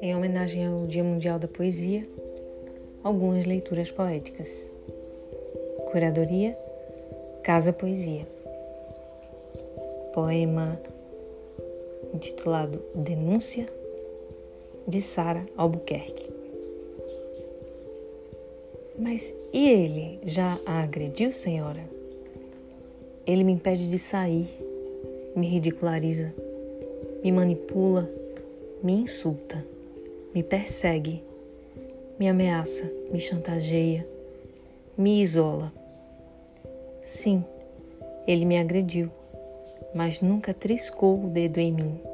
Em homenagem ao Dia Mundial da Poesia, algumas leituras poéticas. Curadoria Casa Poesia. Poema intitulado Denúncia de Sara Albuquerque. Mas e ele já a agrediu, senhora? Ele me impede de sair, me ridiculariza, me manipula, me insulta, me persegue, me ameaça, me chantageia, me isola. Sim, ele me agrediu, mas nunca triscou o dedo em mim